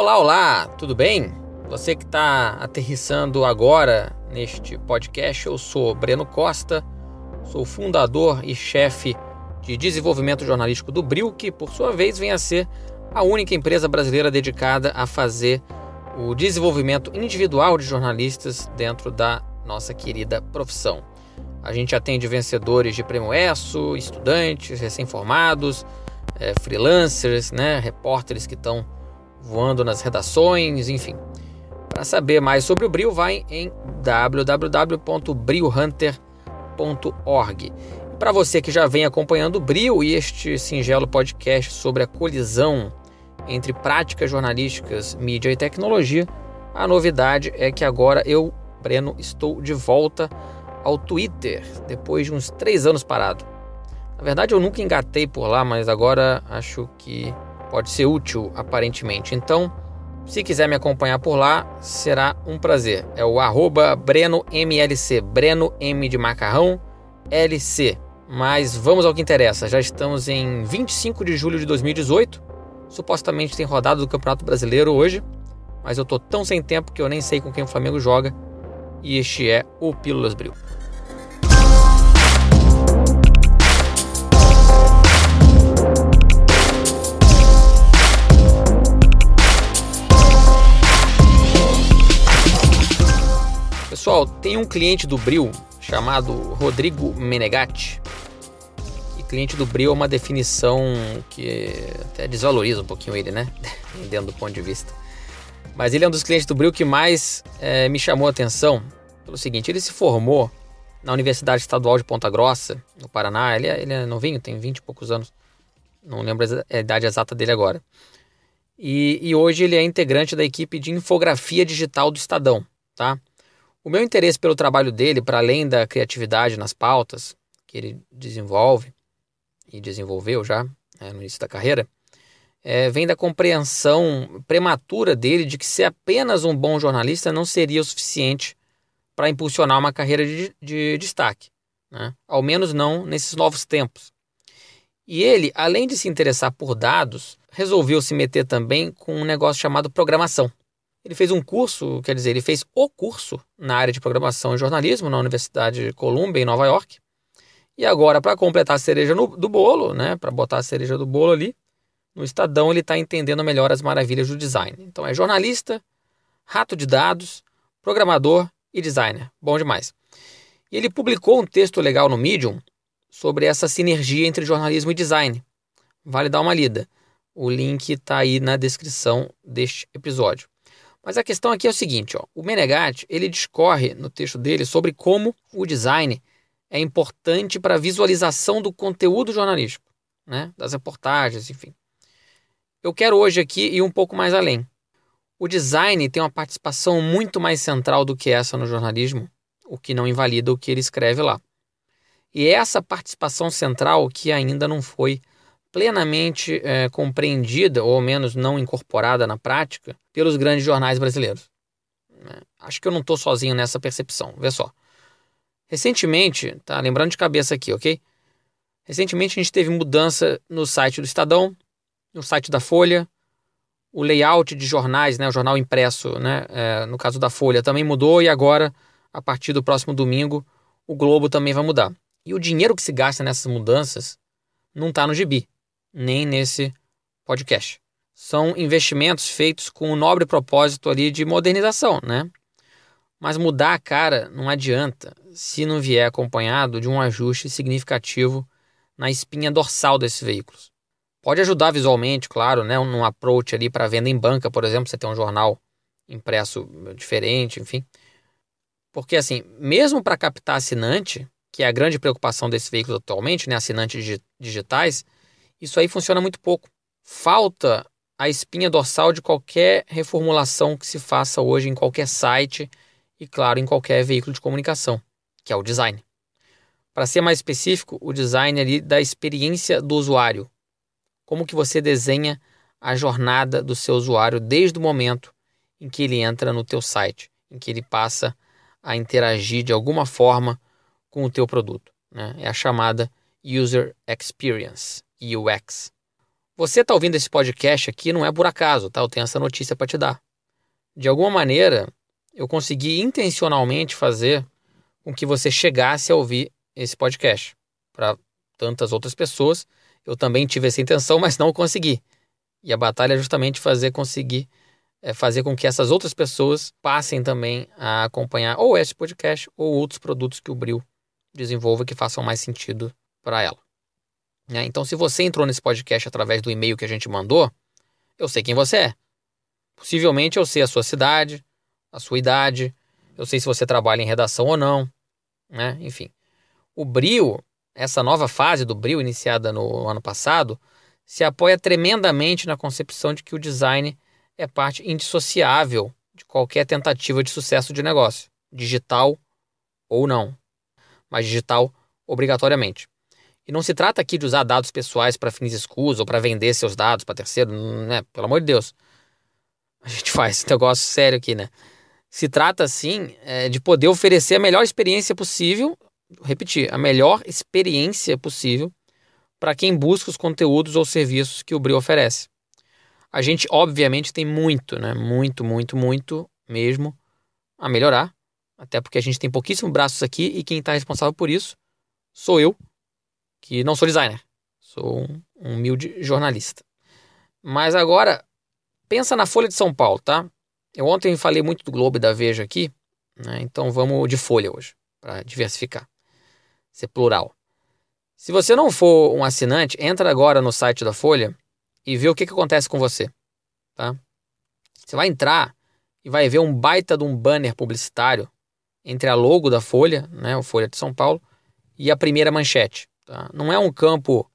Olá, olá, tudo bem? Você que está aterrissando agora neste podcast, eu sou Breno Costa, sou fundador e chefe de desenvolvimento jornalístico do Bril, que por sua vez vem a ser a única empresa brasileira dedicada a fazer o desenvolvimento individual de jornalistas dentro da nossa querida profissão. A gente atende vencedores de prêmio ESSO, estudantes, recém-formados, é, freelancers, né, repórteres que estão voando nas redações, enfim. Para saber mais sobre o Bril, vai em www.brilhunter.org. Para você que já vem acompanhando o Bril e este singelo podcast sobre a colisão entre práticas jornalísticas, mídia e tecnologia, a novidade é que agora eu, Breno, estou de volta ao Twitter, depois de uns três anos parado. Na verdade, eu nunca engatei por lá, mas agora acho que pode ser útil, aparentemente. Então, se quiser me acompanhar por lá, será um prazer. É o arroba BrenoMLC, Breno M de macarrão, LC. Mas vamos ao que interessa. Já estamos em 25 de julho de 2018. Supostamente tem rodada do Campeonato Brasileiro hoje, mas eu tô tão sem tempo que eu nem sei com quem o Flamengo joga. E este é o Pílulas Bril. Tem um cliente do Bril chamado Rodrigo Menegatti. E cliente do Bril é uma definição que até desvaloriza um pouquinho ele, né? Dentro do ponto de vista. Mas ele é um dos clientes do Bril que mais é, me chamou a atenção pelo seguinte: ele se formou na Universidade Estadual de Ponta Grossa, no Paraná. Ele é, ele é novinho, tem 20 e poucos anos. Não lembro a idade exata dele agora. E, e hoje ele é integrante da equipe de infografia digital do Estadão, tá? O meu interesse pelo trabalho dele, para além da criatividade nas pautas que ele desenvolve e desenvolveu já né, no início da carreira, é, vem da compreensão prematura dele de que ser apenas um bom jornalista não seria o suficiente para impulsionar uma carreira de, de destaque, né? ao menos não nesses novos tempos. E ele, além de se interessar por dados, resolveu se meter também com um negócio chamado programação. Ele fez um curso, quer dizer, ele fez o curso na área de programação e jornalismo na Universidade de Columbia, em Nova York. E agora, para completar a cereja no, do bolo, né, para botar a cereja do bolo ali, no Estadão ele está entendendo melhor as maravilhas do design. Então é jornalista, rato de dados, programador e designer. Bom demais. E ele publicou um texto legal no Medium sobre essa sinergia entre jornalismo e design. Vale dar uma lida. O link está aí na descrição deste episódio. Mas a questão aqui é o seguinte, ó, o Menegatti ele discorre no texto dele sobre como o design é importante para a visualização do conteúdo jornalístico, né, das reportagens, enfim. Eu quero hoje aqui ir um pouco mais além. O design tem uma participação muito mais central do que essa no jornalismo, o que não invalida o que ele escreve lá. E é essa participação central que ainda não foi plenamente é, compreendida, ou ao menos não incorporada na prática, pelos grandes jornais brasileiros. É, acho que eu não estou sozinho nessa percepção. Vê só. Recentemente, tá lembrando de cabeça aqui, ok? Recentemente a gente teve mudança no site do Estadão, no site da Folha, o layout de jornais, né, o jornal impresso, né, é, no caso da Folha, também mudou e agora, a partir do próximo domingo, o Globo também vai mudar. E o dinheiro que se gasta nessas mudanças não está no gibi nem nesse podcast. São investimentos feitos com o nobre propósito ali de modernização, né? Mas mudar a cara não adianta se não vier acompanhado de um ajuste significativo na espinha dorsal desses veículos. Pode ajudar visualmente, claro, né, num approach ali para venda em banca, por exemplo, você tem um jornal impresso diferente, enfim. Porque assim, mesmo para captar assinante, que é a grande preocupação desse veículo atualmente, né, assinantes digitais, isso aí funciona muito pouco. Falta a espinha dorsal de qualquer reformulação que se faça hoje em qualquer site e, claro, em qualquer veículo de comunicação, que é o design. Para ser mais específico, o design ali da experiência do usuário. Como que você desenha a jornada do seu usuário desde o momento em que ele entra no teu site, em que ele passa a interagir de alguma forma com o teu produto. Né? É a chamada User Experience. UX. Você está ouvindo esse podcast aqui não é por acaso, tá? Eu tenho essa notícia para te dar. De alguma maneira, eu consegui intencionalmente fazer com que você chegasse a ouvir esse podcast. Para tantas outras pessoas, eu também tive essa intenção, mas não consegui. E a batalha é justamente fazer conseguir é fazer com que essas outras pessoas passem também a acompanhar ou esse podcast ou outros produtos que o Bril desenvolva que façam mais sentido para ela. É, então, se você entrou nesse podcast através do e-mail que a gente mandou, eu sei quem você é. Possivelmente eu sei a sua cidade, a sua idade, eu sei se você trabalha em redação ou não, né? Enfim. O Brio, essa nova fase do Brio, iniciada no ano passado, se apoia tremendamente na concepção de que o design é parte indissociável de qualquer tentativa de sucesso de negócio, digital ou não, mas digital obrigatoriamente. E não se trata aqui de usar dados pessoais para fins escusos ou para vender seus dados para terceiro, né? Pelo amor de Deus. A gente faz esse negócio sério aqui, né? Se trata, sim, é, de poder oferecer a melhor experiência possível, repetir, a melhor experiência possível para quem busca os conteúdos ou serviços que o Brio oferece. A gente, obviamente, tem muito, né? Muito, muito, muito mesmo a melhorar. Até porque a gente tem pouquíssimos braços aqui e quem está responsável por isso sou eu que não sou designer, sou um, um humilde jornalista. Mas agora, pensa na Folha de São Paulo, tá? Eu ontem falei muito do Globo e da Veja aqui, né? então vamos de Folha hoje, para diversificar, ser plural. Se você não for um assinante, entra agora no site da Folha e vê o que, que acontece com você, tá? Você vai entrar e vai ver um baita de um banner publicitário entre a logo da Folha, né, o Folha de São Paulo, e a primeira manchete. Tá? Não é um campo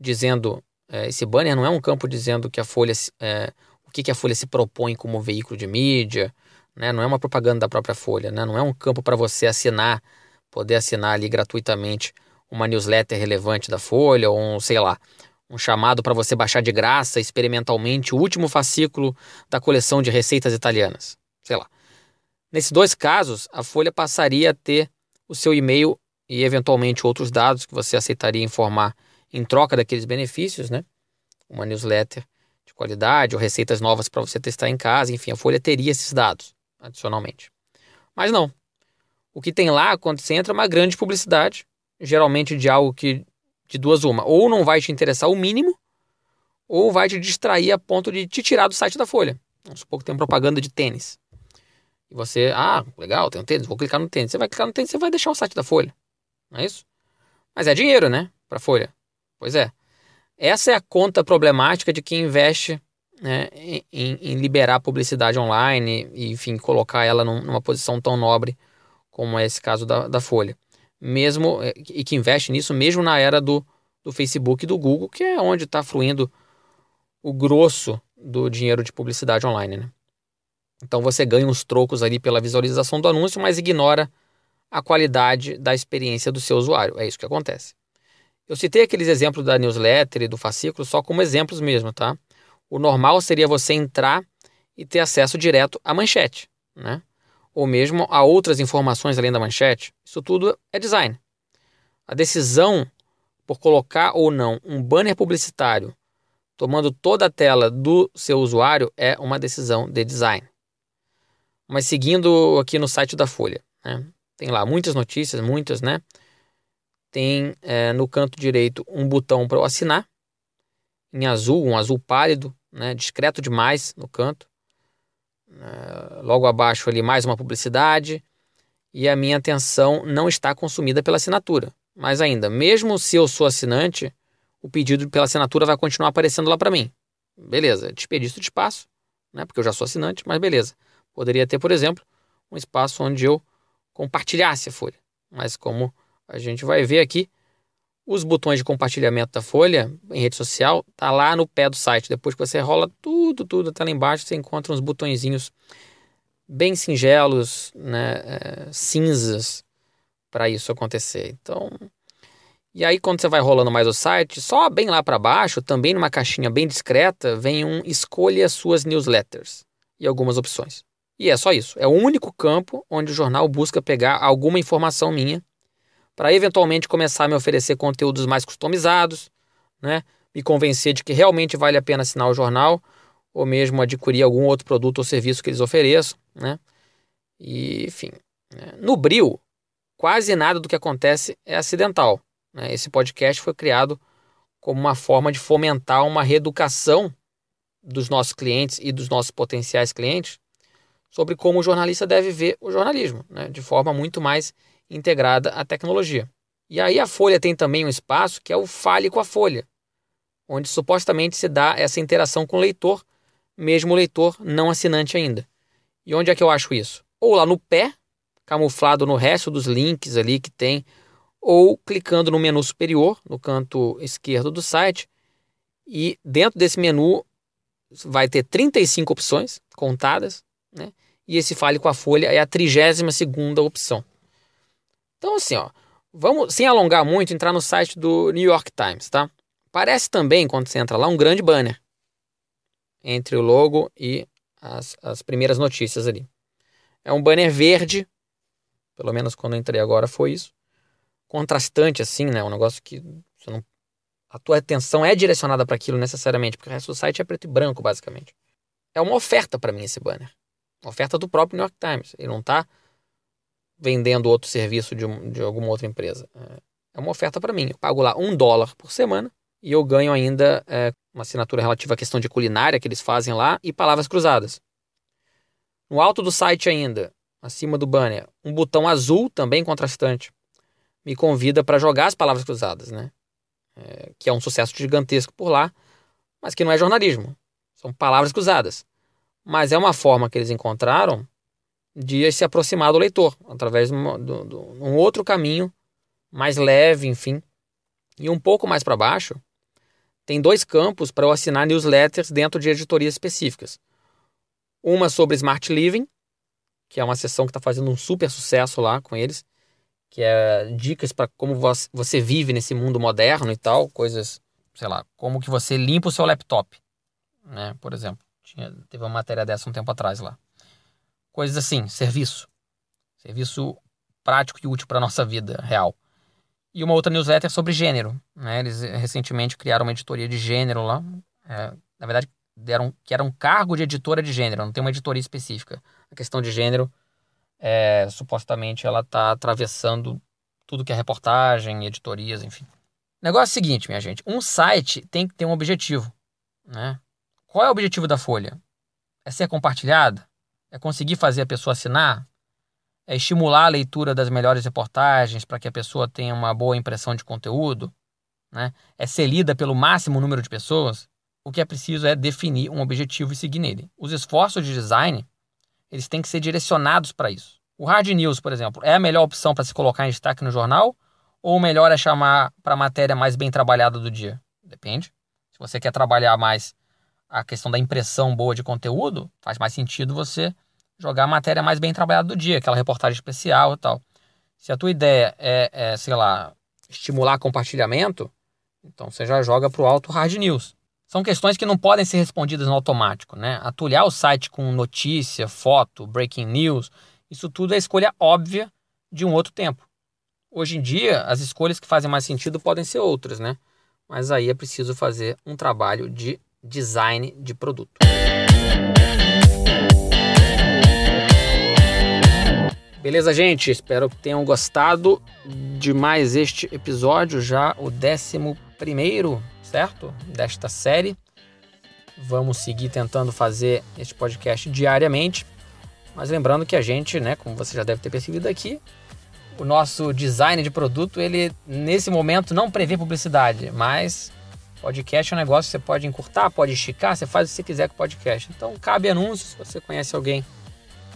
dizendo, é, esse banner não é um campo dizendo que a Folha, é, o que, que a Folha se propõe como veículo de mídia, né? não é uma propaganda da própria Folha, né? não é um campo para você assinar, poder assinar ali gratuitamente uma newsletter relevante da Folha, ou um, sei lá, um chamado para você baixar de graça experimentalmente o último fascículo da coleção de receitas italianas. Sei lá. Nesses dois casos, a Folha passaria a ter o seu e-mail e eventualmente outros dados que você aceitaria informar em troca daqueles benefícios, né? Uma newsletter de qualidade ou receitas novas para você testar em casa, enfim, a Folha teria esses dados adicionalmente. Mas não. O que tem lá quando você entra é uma grande publicidade, geralmente de algo que de duas uma, ou não vai te interessar o mínimo, ou vai te distrair a ponto de te tirar do site da Folha. Vamos supor que tem propaganda de tênis. E você, ah, legal, tem um tênis, vou clicar no tênis. Você vai clicar no tênis, você vai deixar o site da Folha não é isso? Mas é dinheiro, né? Para Folha. Pois é. Essa é a conta problemática de quem investe né, em, em, liberar publicidade online e, enfim, colocar ela numa posição tão nobre como é esse caso da, da Folha. Mesmo, é, e que investe nisso mesmo na era do, do Facebook e do Google, que é onde está fluindo o grosso do dinheiro de publicidade online. Né? Então você ganha uns trocos ali pela visualização do anúncio, mas ignora a qualidade da experiência do seu usuário. É isso que acontece. Eu citei aqueles exemplos da newsletter e do fascículo só como exemplos mesmo, tá? O normal seria você entrar e ter acesso direto à manchete, né? Ou mesmo a outras informações além da manchete. Isso tudo é design. A decisão por colocar ou não um banner publicitário tomando toda a tela do seu usuário é uma decisão de design. Mas seguindo aqui no site da Folha, né? Tem lá muitas notícias, muitas, né? Tem é, no canto direito um botão para eu assinar, em azul, um azul pálido, né? Discreto demais no canto. É, logo abaixo ali mais uma publicidade e a minha atenção não está consumida pela assinatura. Mas ainda, mesmo se eu sou assinante, o pedido pela assinatura vai continuar aparecendo lá para mim. Beleza, desperdício de espaço, né? Porque eu já sou assinante, mas beleza. Poderia ter, por exemplo, um espaço onde eu compartilhasse a folha. Mas como a gente vai ver aqui, os botões de compartilhamento da folha em rede social tá lá no pé do site. Depois que você rola tudo, tudo até lá embaixo, você encontra uns botõezinhos bem singelos, né, é, cinzas para isso acontecer. Então, e aí quando você vai rolando mais o site, só bem lá para baixo, também numa caixinha bem discreta, vem um escolha suas newsletters e algumas opções. E é só isso. É o único campo onde o jornal busca pegar alguma informação minha para eventualmente começar a me oferecer conteúdos mais customizados, né? me convencer de que realmente vale a pena assinar o jornal ou mesmo adquirir algum outro produto ou serviço que eles ofereçam, né? E, enfim, né? no Bril, quase nada do que acontece é acidental. Né? Esse podcast foi criado como uma forma de fomentar uma reeducação dos nossos clientes e dos nossos potenciais clientes sobre como o jornalista deve ver o jornalismo, né? de forma muito mais integrada à tecnologia. E aí a Folha tem também um espaço que é o Fale com a Folha, onde supostamente se dá essa interação com o leitor, mesmo o leitor não assinante ainda. E onde é que eu acho isso? Ou lá no pé, camuflado no resto dos links ali que tem, ou clicando no menu superior, no canto esquerdo do site, e dentro desse menu vai ter 35 opções contadas, né? E esse Fale com a Folha é a 32 segunda opção. Então assim, ó, vamos sem alongar muito entrar no site do New York Times, tá? Parece também quando você entra lá um grande banner entre o logo e as, as primeiras notícias ali. É um banner verde, pelo menos quando eu entrei agora foi isso. Contrastante assim, né? Um negócio que não, a tua atenção é direcionada para aquilo necessariamente, porque o resto do site é preto e branco, basicamente. É uma oferta para mim esse banner. Oferta do próprio New York Times. Ele não está vendendo outro serviço de, de, alguma outra empresa. É uma oferta para mim. Eu pago lá um dólar por semana e eu ganho ainda é, uma assinatura relativa à questão de culinária que eles fazem lá e palavras cruzadas. No alto do site ainda, acima do banner, um botão azul, também contrastante, me convida para jogar as palavras cruzadas, né? É, que é um sucesso gigantesco por lá, mas que não é jornalismo. São palavras cruzadas. Mas é uma forma que eles encontraram de se aproximar do leitor, através de, um outro caminho, mais leve, enfim. E um pouco mais para baixo, tem dois campos para eu assinar newsletters dentro de editorias específicas. Uma sobre Smart Living, que é uma sessão que está fazendo um super sucesso lá com eles, que é dicas para como você vive nesse mundo moderno e tal, coisas, sei lá, como que você limpa o seu laptop, né, por exemplo. Tinha, teve uma matéria dessa um tempo atrás lá. Coisas assim, serviço. Serviço prático e útil para a nossa vida real. E uma outra newsletter sobre gênero. Né? Eles recentemente criaram uma editoria de gênero lá. É, na verdade, deram que era um cargo de editora de gênero, não tem uma editoria específica. A questão de gênero, é, supostamente, ela está atravessando tudo que é reportagem, editorias, enfim. Negócio é o seguinte, minha gente: um site tem que ter um objetivo. Né? Qual é o objetivo da Folha? É ser compartilhada? É conseguir fazer a pessoa assinar? É estimular a leitura das melhores reportagens para que a pessoa tenha uma boa impressão de conteúdo? Né? É ser lida pelo máximo número de pessoas? o que é preciso é definir um objetivo e seguir nele. Os esforços de design, eles têm que ser direcionados para isso. O hard news, por exemplo, é a melhor opção para se colocar em destaque no jornal ou melhor é chamar para a matéria mais bem trabalhada do dia? Depende. Se você quer trabalhar mais a questão da impressão boa de conteúdo, faz mais sentido você jogar a matéria mais bem trabalhada do dia, aquela reportagem especial e tal. Se a tua ideia é, é sei lá, estimular compartilhamento, então você já joga para o alto hard news. São questões que não podem ser respondidas no automático, né? Atulhar o site com notícia, foto, breaking news, isso tudo é escolha óbvia de um outro tempo. Hoje em dia, as escolhas que fazem mais sentido podem ser outras, né? Mas aí é preciso fazer um trabalho de design de produto. Beleza, gente? Espero que tenham gostado de mais este episódio, já o décimo primeiro certo? Desta série. Vamos seguir tentando fazer este podcast diariamente. Mas lembrando que a gente, né, como você já deve ter percebido aqui, o nosso design de produto, ele nesse momento não prevê publicidade, mas podcast é um negócio que você pode encurtar, pode esticar, você faz o que você quiser com o podcast. Então cabe anúncio se você conhece alguém,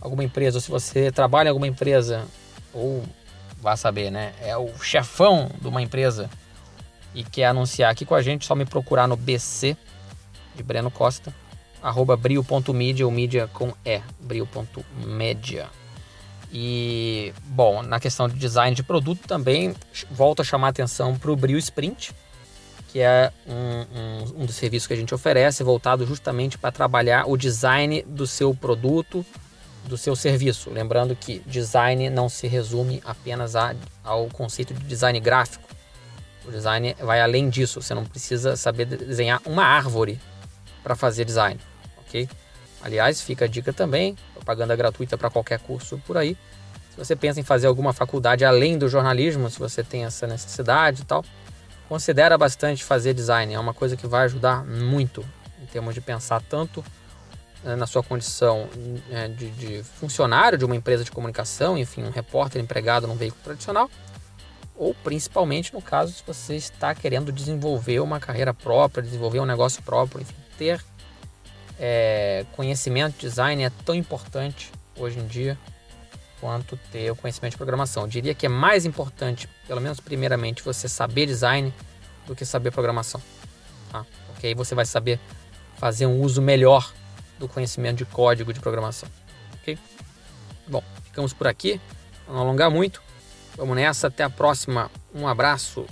alguma empresa, ou se você trabalha em alguma empresa, ou vá saber, né? É o chefão de uma empresa e quer anunciar aqui com a gente, só me procurar no BC de Breno Costa, arroba brio.media, ou mídia com E, brio.media. E, bom, na questão de design de produto também, volto a chamar a atenção para o Brio Sprint, que é um, um, um, dos serviços que a gente oferece, voltado justamente para trabalhar o design do seu produto, do seu serviço. Lembrando que design não se resume apenas a, ao conceito de design gráfico O design vai além disso. Você não precisa saber desenhar uma árvore para fazer design, ok? Aliás, fica a dica também, propaganda gratuita para qualquer curso por aí. Se você pensa em fazer alguma faculdade além do jornalismo, se você tem essa necessidade e tal, considera bastante fazer design. É uma coisa que vai ajudar muito em termos de pensar tanto eh, na sua condição eh, de, de, funcionário de uma empresa de comunicação, enfim, um repórter empregado num veículo tradicional, ou principalmente no caso se você está querendo desenvolver uma carreira própria, desenvolver um negócio próprio, enfim, ter é, conhecimento de design é tão importante hoje em dia quanto ter o conhecimento de programação. Eu diria que é mais importante, pelo menos primeiramente, você saber design do que saber programação. Tá? Porque aí você vai saber fazer um uso melhor do conhecimento de código de programação. Ok? Bom, ficamos por aqui. Não alongar muito, vamos nessa. Até a próxima. Um abraço.